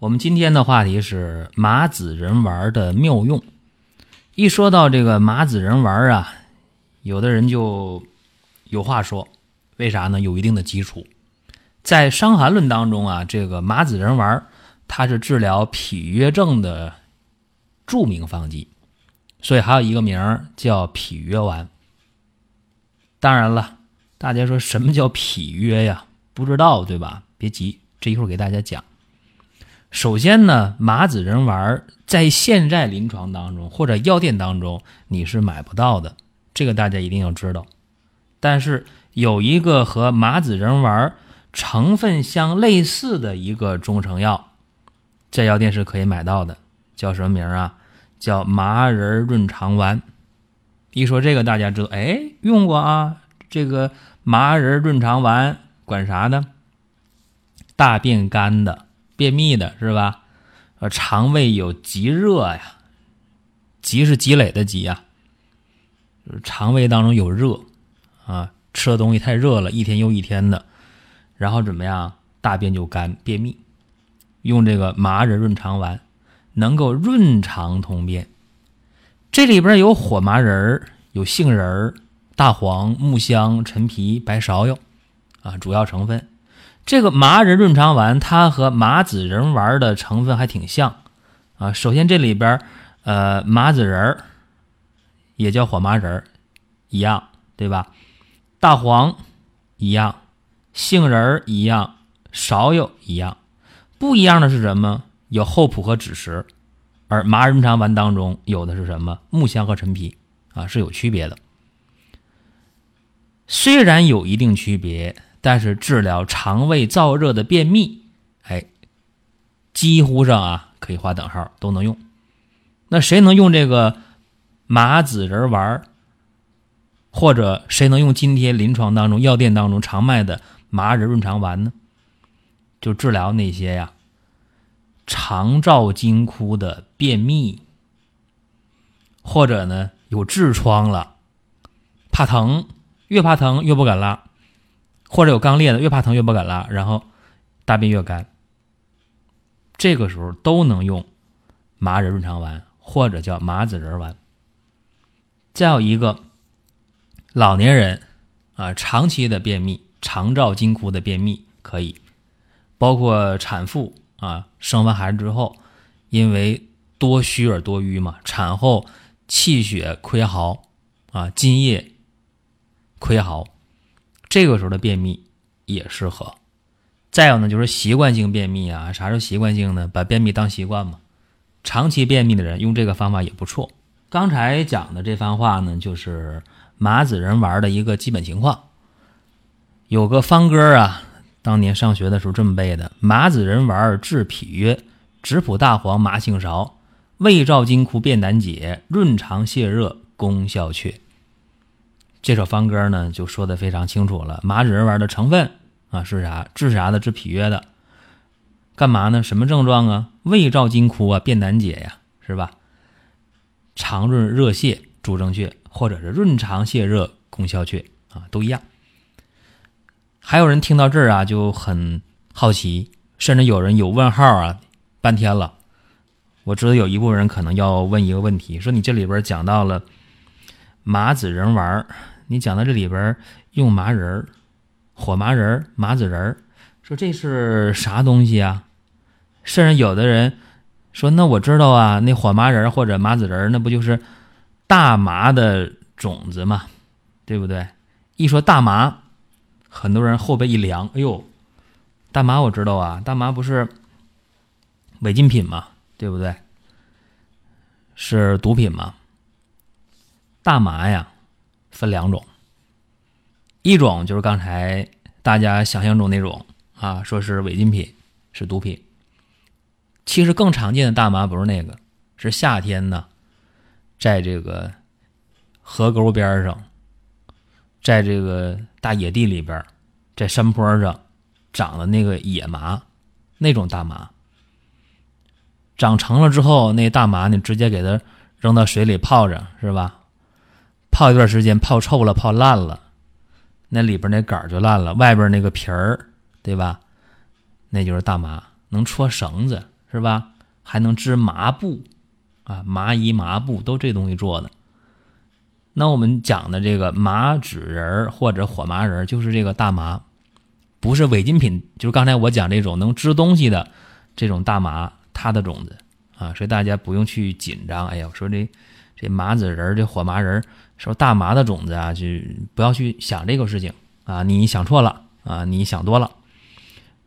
我们今天的话题是麻子仁丸的妙用。一说到这个麻子仁丸啊，有的人就有话说，为啥呢？有一定的基础。在《伤寒论》当中啊，这个麻子仁丸它是治疗脾约症的著名方剂，所以还有一个名叫脾约丸。当然了，大家说什么叫脾约呀？不知道对吧？别急，这一会儿给大家讲。首先呢，麻子仁丸在现在临床当中或者药店当中你是买不到的，这个大家一定要知道。但是有一个和麻子仁丸成分相类似的一个中成药，在药店是可以买到的，叫什么名啊？叫麻仁润肠丸。一说这个，大家知道，哎，用过啊？这个麻仁润肠丸管啥呢？大便干的。便秘的是吧？呃，肠胃有积热呀，积是积累的积呀，就是肠胃当中有热啊，吃的东西太热了，一天又一天的，然后怎么样？大便就干，便秘，用这个麻仁润肠丸，能够润肠通便。这里边有火麻仁有杏仁大黄、木香、陈皮、白芍药啊，主要成分。这个麻仁润肠丸，它和麻子仁丸的成分还挺像啊。首先这里边，呃，麻子仁儿也叫火麻仁儿，一样，对吧？大黄一样，杏仁儿一样，芍药一样，不一样的是什么？有厚朴和枳实，而麻仁润肠丸当中有的是什么？木香和陈皮啊，是有区别的。虽然有一定区别。但是治疗肠胃燥热的便秘，哎，几乎上啊可以划等号，都能用。那谁能用这个麻子仁丸或者谁能用今天临床当中药店当中常卖的麻仁润肠丸呢？就治疗那些呀肠燥惊枯的便秘，或者呢有痔疮了，怕疼，越怕疼越不敢拉。或者有肛裂的，越怕疼越不敢拉，然后大便越干。这个时候都能用麻仁润肠丸或者叫麻子仁丸。再有一个老年人啊，长期的便秘、肠燥惊枯的便秘可以，包括产妇啊，生完孩子之后，因为多虚而多瘀嘛，产后气血亏耗啊，津液亏耗。这个时候的便秘也适合，再有呢就是习惯性便秘啊，啥是习惯性呢？把便秘当习惯嘛，长期便秘的人用这个方法也不错。刚才讲的这番话呢，就是麻子仁丸的一个基本情况。有个方歌啊，当年上学的时候这么背的：麻子仁丸治脾约，枳朴大黄麻杏芍，胃燥津枯便难解，润肠泻热功效确。这首方歌呢，就说的非常清楚了。麻子仁丸的成分啊是啥？治啥的？治脾约的。干嘛呢？什么症状啊？胃燥惊枯啊，便难解呀，是吧？肠润热泻主症确，或者是润肠泻热功效确啊，都一样。还有人听到这儿啊，就很好奇，甚至有人有问号啊，半天了。我知道有一部分人可能要问一个问题，说你这里边讲到了。麻子仁丸你讲到这里边用麻仁儿、火麻仁儿、麻子仁儿，说这是啥东西啊？甚至有的人说，那我知道啊，那火麻仁儿或者麻子仁儿，那不就是大麻的种子吗？对不对？一说大麻，很多人后背一凉，哎呦，大麻我知道啊，大麻不是违禁品吗？对不对？是毒品吗？大麻呀，分两种，一种就是刚才大家想象中那种啊，说是违禁品，是毒品，其实更常见的大麻不是那个，是夏天呢，在这个河沟边上，在这个大野地里边，在山坡上长的那个野麻，那种大麻。长成了之后，那大麻你直接给它扔到水里泡着，是吧？泡一段时间，泡臭了，泡烂了，那里边那杆就烂了，外边那个皮儿，对吧？那就是大麻，能戳绳子，是吧？还能织麻布，啊，麻衣、麻布都这东西做的。那我们讲的这个麻纸人或者火麻人，就是这个大麻，不是违禁品，就是刚才我讲这种能织东西的这种大麻。它的种子啊，所以大家不用去紧张。哎呀，我说这这麻子仁儿、这火麻仁儿，说大麻的种子啊，就不要去想这个事情啊。你想错了啊，你想多了。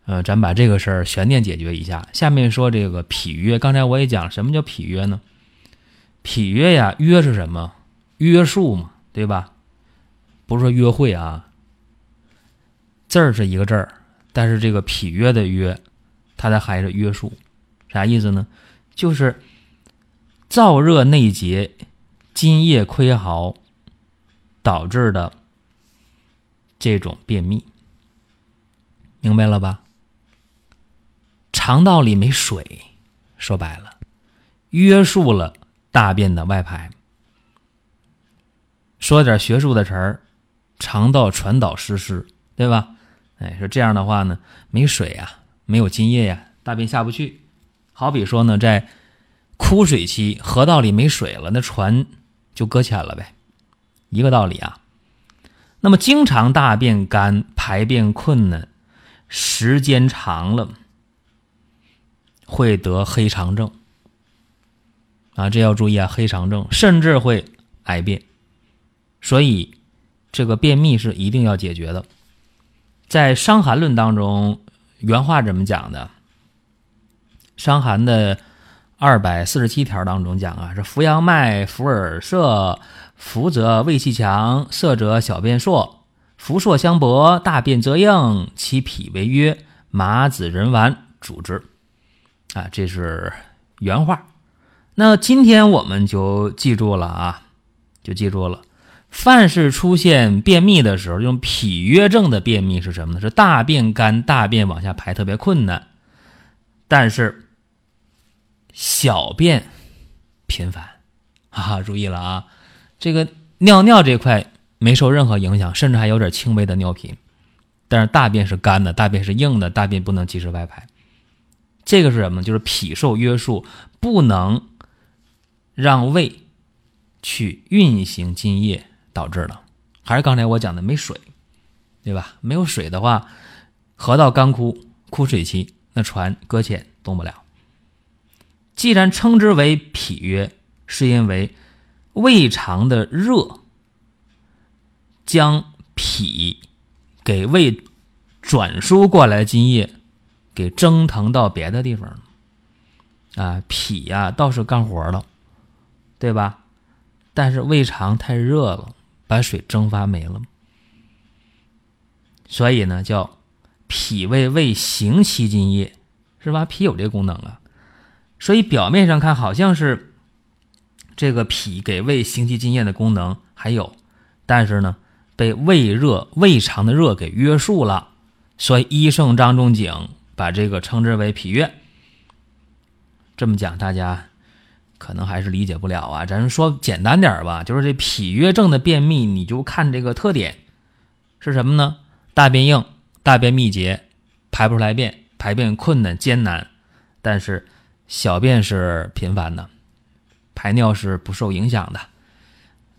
呃，咱把这个事儿悬念解决一下。下面说这个痞约，刚才我也讲，什么叫痞约呢？痞约呀，约是什么？约束嘛，对吧？不是说约会啊，字儿是一个字儿，但是这个痞约的约，它的含义是约束。啥意思呢？就是燥热内结、津液亏耗导致的这种便秘，明白了吧？肠道里没水，说白了，约束了大便的外排。说点学术的词儿，肠道传导失失，对吧？哎，说这样的话呢，没水啊，没有津液呀，大便下不去。好比说呢，在枯水期，河道里没水了，那船就搁浅了呗，一个道理啊。那么，经常大便干、排便困难，时间长了，会得黑肠症啊，这要注意啊，黑肠症甚至会癌变，所以这个便秘是一定要解决的。在《伤寒论》当中，原话怎么讲的？伤寒的二百四十七条当中讲啊，是扶阳脉，扶耳涩，扶则胃气强，涩则小便硕，扶硕相搏，大便则硬，其脾为约，麻子仁丸主之。啊，这是原话。那今天我们就记住了啊，就记住了。凡是出现便秘的时候，用脾约症的便秘是什么呢？是大便干，大便往下排特别困难，但是。小便频繁，啊，注意了啊！这个尿尿这块没受任何影响，甚至还有点轻微的尿频，但是大便是干的，大便是硬的，大便不能及时外排。这个是什么？就是脾受约束，不能让胃去运行津液导致的。还是刚才我讲的没水，对吧？没有水的话，河道干枯、枯水期，那船搁浅动不了。既然称之为脾约，是因为胃肠的热将脾给胃转输过来津液给蒸腾到别的地方了。啊，脾呀倒是干活了，对吧？但是胃肠太热了，把水蒸发没了。所以呢，叫脾胃胃行其津液，是吧？脾有这功能啊。所以表面上看好像是这个脾给胃行气津液的功能还有，但是呢被胃热、胃肠的热给约束了，所以医圣张仲景把这个称之为脾约。这么讲大家可能还是理解不了啊，咱说简单点吧，就是这脾约症的便秘，你就看这个特点是什么呢？大便硬、大便秘结、排不出来便、排便困难艰难，但是。小便是频繁的，排尿是不受影响的，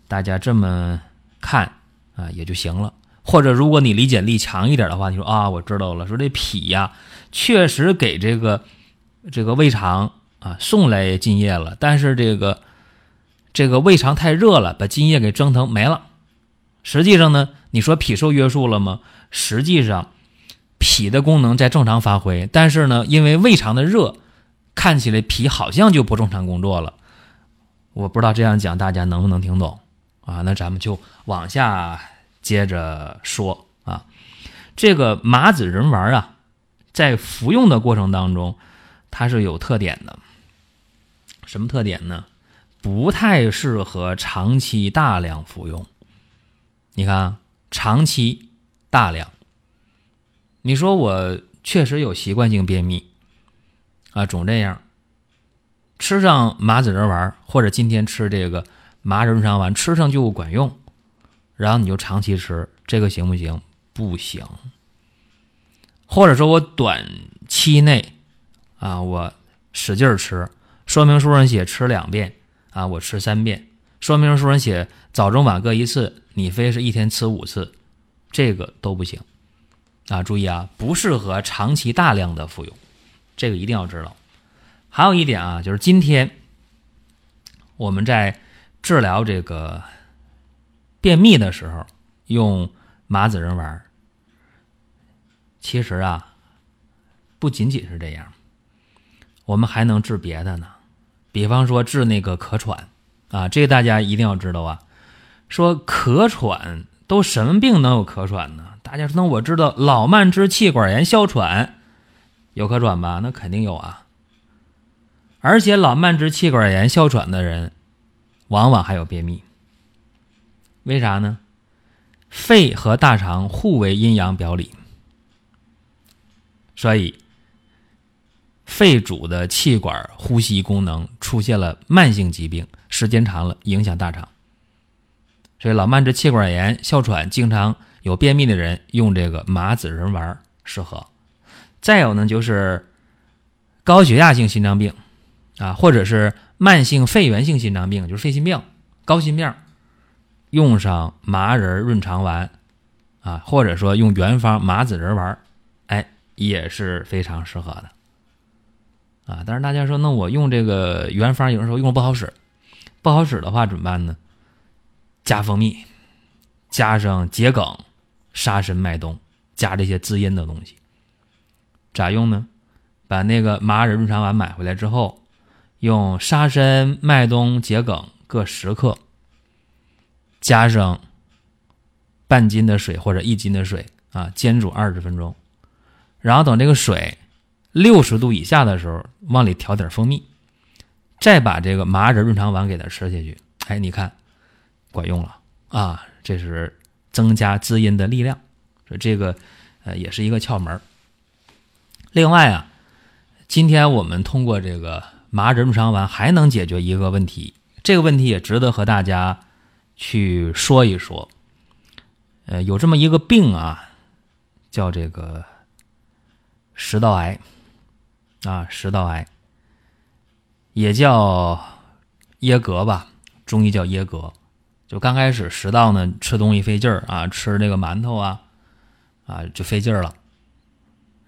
大家这么看啊也就行了。或者如果你理解力强一点的话，你说啊，我知道了，说这脾呀确实给这个这个胃肠啊送来津液了，但是这个这个胃肠太热了，把津液给蒸腾没了。实际上呢，你说脾受约束了吗？实际上脾的功能在正常发挥，但是呢，因为胃肠的热。看起来脾好像就不正常工作了，我不知道这样讲大家能不能听懂啊？那咱们就往下接着说啊。这个麻子仁丸啊，在服用的过程当中，它是有特点的。什么特点呢？不太适合长期大量服用。你看，长期大量，你说我确实有习惯性便秘啊，总这样，吃上麻子仁丸或者今天吃这个麻仁润肠丸，吃上就管用，然后你就长期吃，这个行不行？不行。或者说我短期内啊，我使劲吃，说明书上写吃两遍啊，我吃三遍，说明书上写早中晚各一次，你非是一天吃五次，这个都不行啊！注意啊，不适合长期大量的服用，这个一定要知道。还有一点啊，就是今天我们在治疗这个便秘的时候用麻子仁丸。其实啊，不仅仅是这样，我们还能治别的呢。比方说治那个咳喘啊，这个大家一定要知道啊。说咳喘都什么病能有咳喘呢？大家说那我知道老慢支气管炎哮喘有咳喘吧？那肯定有啊。而且老慢支气管炎哮喘的人，往往还有便秘。为啥呢？肺和大肠互为阴阳表里。所以，肺主的气管呼吸功能出现了慢性疾病，时间长了影响大肠。所以，老慢支气管炎、哮喘，经常有便秘的人用这个麻子仁丸适合。再有呢，就是高血压性心脏病啊，或者是慢性肺源性心脏病，就是肺心病、高心病，用上麻仁润肠丸啊，或者说用原方麻子仁丸。哎也是非常适合的，啊！但是大家说，那我用这个原方有的时候用不好使，不好使的话怎么办呢？加蜂蜜，加上桔梗、沙参、麦冬，加这些滋阴的东西。咋用呢？把那个麻仁润肠丸买回来之后，用沙参、麦冬、桔梗各十克，加上半斤的水或者一斤的水啊，煎煮二十分钟。然后等这个水六十度以下的时候，往里调点蜂蜜，再把这个麻仁润肠丸给它吃下去。哎，你看，管用了啊！这是增加滋阴的力量，所以这个呃也是一个窍门儿。另外啊，今天我们通过这个麻仁润肠丸还能解决一个问题，这个问题也值得和大家去说一说。呃，有这么一个病啊，叫这个。食道癌，啊，食道癌也叫噎膈吧，中医叫噎膈。就刚开始食道呢，吃东西费劲儿啊，吃这个馒头啊，啊就费劲儿了。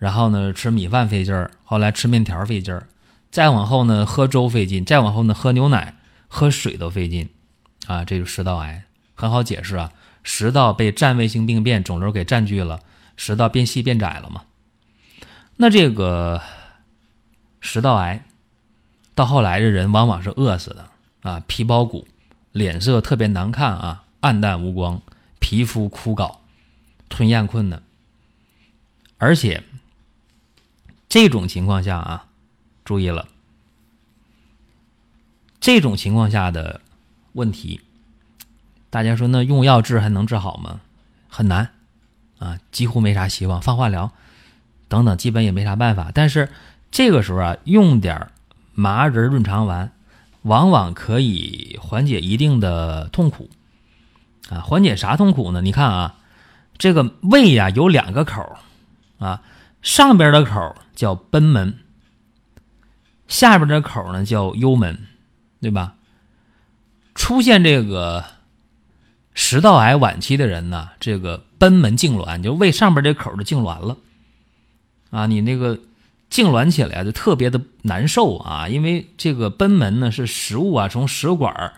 然后呢，吃米饭费劲儿，后来吃面条费劲儿，再往后呢，喝粥费劲，再往后呢，喝牛奶、喝水都费劲，啊，这就食道癌很好解释啊，食道被占位性病变肿瘤给占据了，食道变细变窄了嘛。那这个食道癌到后来的人往往是饿死的啊，皮包骨，脸色特别难看啊，暗淡无光，皮肤枯槁，吞咽困难，而且这种情况下啊，注意了，这种情况下的问题，大家说那用药治还能治好吗？很难啊，几乎没啥希望，放化疗。等等，基本也没啥办法。但是这个时候啊，用点麻仁润肠丸，往往可以缓解一定的痛苦啊。缓解啥痛苦呢？你看啊，这个胃呀有两个口啊，上边的口叫贲门，下边这口呢叫幽门，对吧？出现这个食道癌晚期的人呢，这个贲门痉挛，就胃上边这口就痉挛了。啊，你那个痉挛起来就特别的难受啊，因为这个贲门呢是食物啊从食管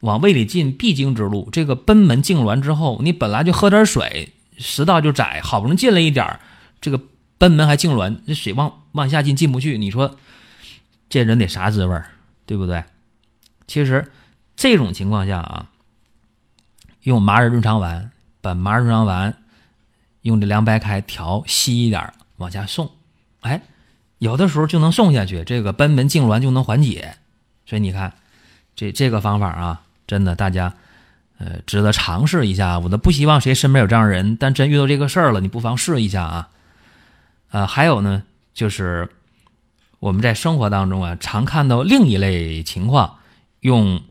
往胃里进必经之路，这个贲门痉挛之后，你本来就喝点水，食道就窄，好不容易进了一点这个贲门还痉挛，这水往往下进进不去，你说这人得啥滋味儿对不对？其实这种情况下啊，用麻仁润肠丸，把麻仁润肠丸用这凉白开调稀一点。往下送，哎，有的时候就能送下去，这个贲门痉挛就能缓解。所以你看，这这个方法啊，真的大家呃值得尝试一下。我都不希望谁身边有这样人，但真遇到这个事儿了，你不妨试一下啊。呃，还有呢，就是我们在生活当中啊，常看到另一类情况，用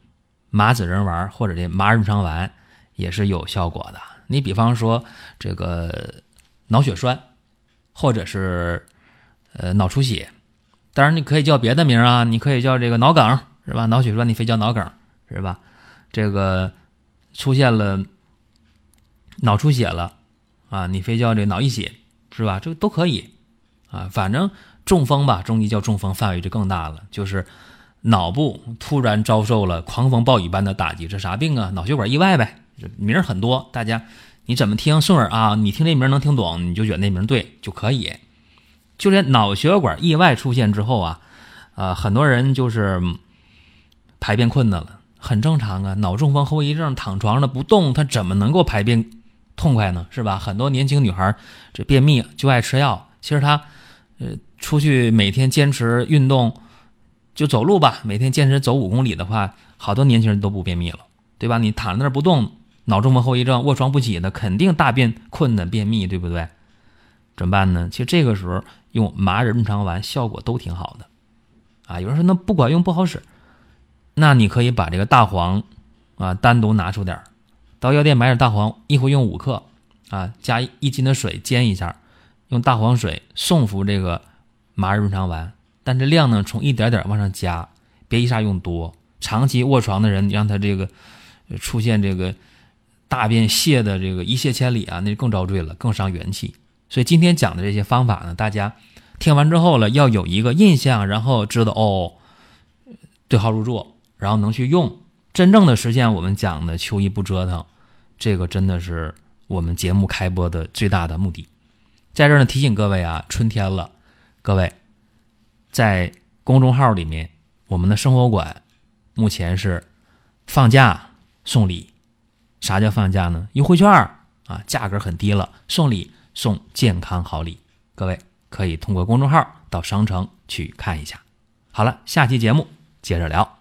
麻子仁丸或者这麻仁肠丸也是有效果的。你比方说这个脑血栓，或者是。呃，脑出血，当然你可以叫别的名啊，你可以叫这个脑梗，是吧？脑血栓你非叫脑梗，是吧？这个出现了脑出血了啊，你非叫这脑溢血，是吧？这都可以啊，反正中风吧，中医叫中风，范围就更大了，就是脑部突然遭受了狂风暴雨般的打击，这啥病啊？脑血管意外呗，名儿很多，大家你怎么听顺耳啊？你听这名能听懂，你就觉得那名对就可以。就连脑血管意外出现之后啊，呃，很多人就是排便困难了，很正常啊。脑中风后遗症，躺床上不动，他怎么能够排便痛快呢？是吧？很多年轻女孩这便秘就爱吃药，其实她呃出去每天坚持运动，就走路吧，每天坚持走五公里的话，好多年轻人都不便秘了，对吧？你躺在那儿不动，脑中风后遗症，卧床不起的，肯定大便困难、便秘，对不对？怎么办呢？其实这个时候用麻仁润肠丸效果都挺好的，啊，有人说那不管用不好使，那你可以把这个大黄啊单独拿出点儿，到药店买点大黄，一回用五克，啊，加一斤的水煎一下，用大黄水送服这个麻仁润肠丸，但是量呢从一点点往上加，别一下用多。长期卧床的人，让他这个出现这个大便泻的这个一泻千里啊，那就更遭罪了，更伤元气。所以今天讲的这些方法呢，大家听完之后了，要有一个印象，然后知道哦，对号入座，然后能去用，真正的实现我们讲的秋衣不折腾，这个真的是我们节目开播的最大的目的。在这儿呢，提醒各位啊，春天了，各位在公众号里面，我们的生活馆目前是放假送礼，啥叫放假呢？优惠券啊，价格很低了，送礼。送健康好礼，各位可以通过公众号到商城去看一下。好了，下期节目接着聊。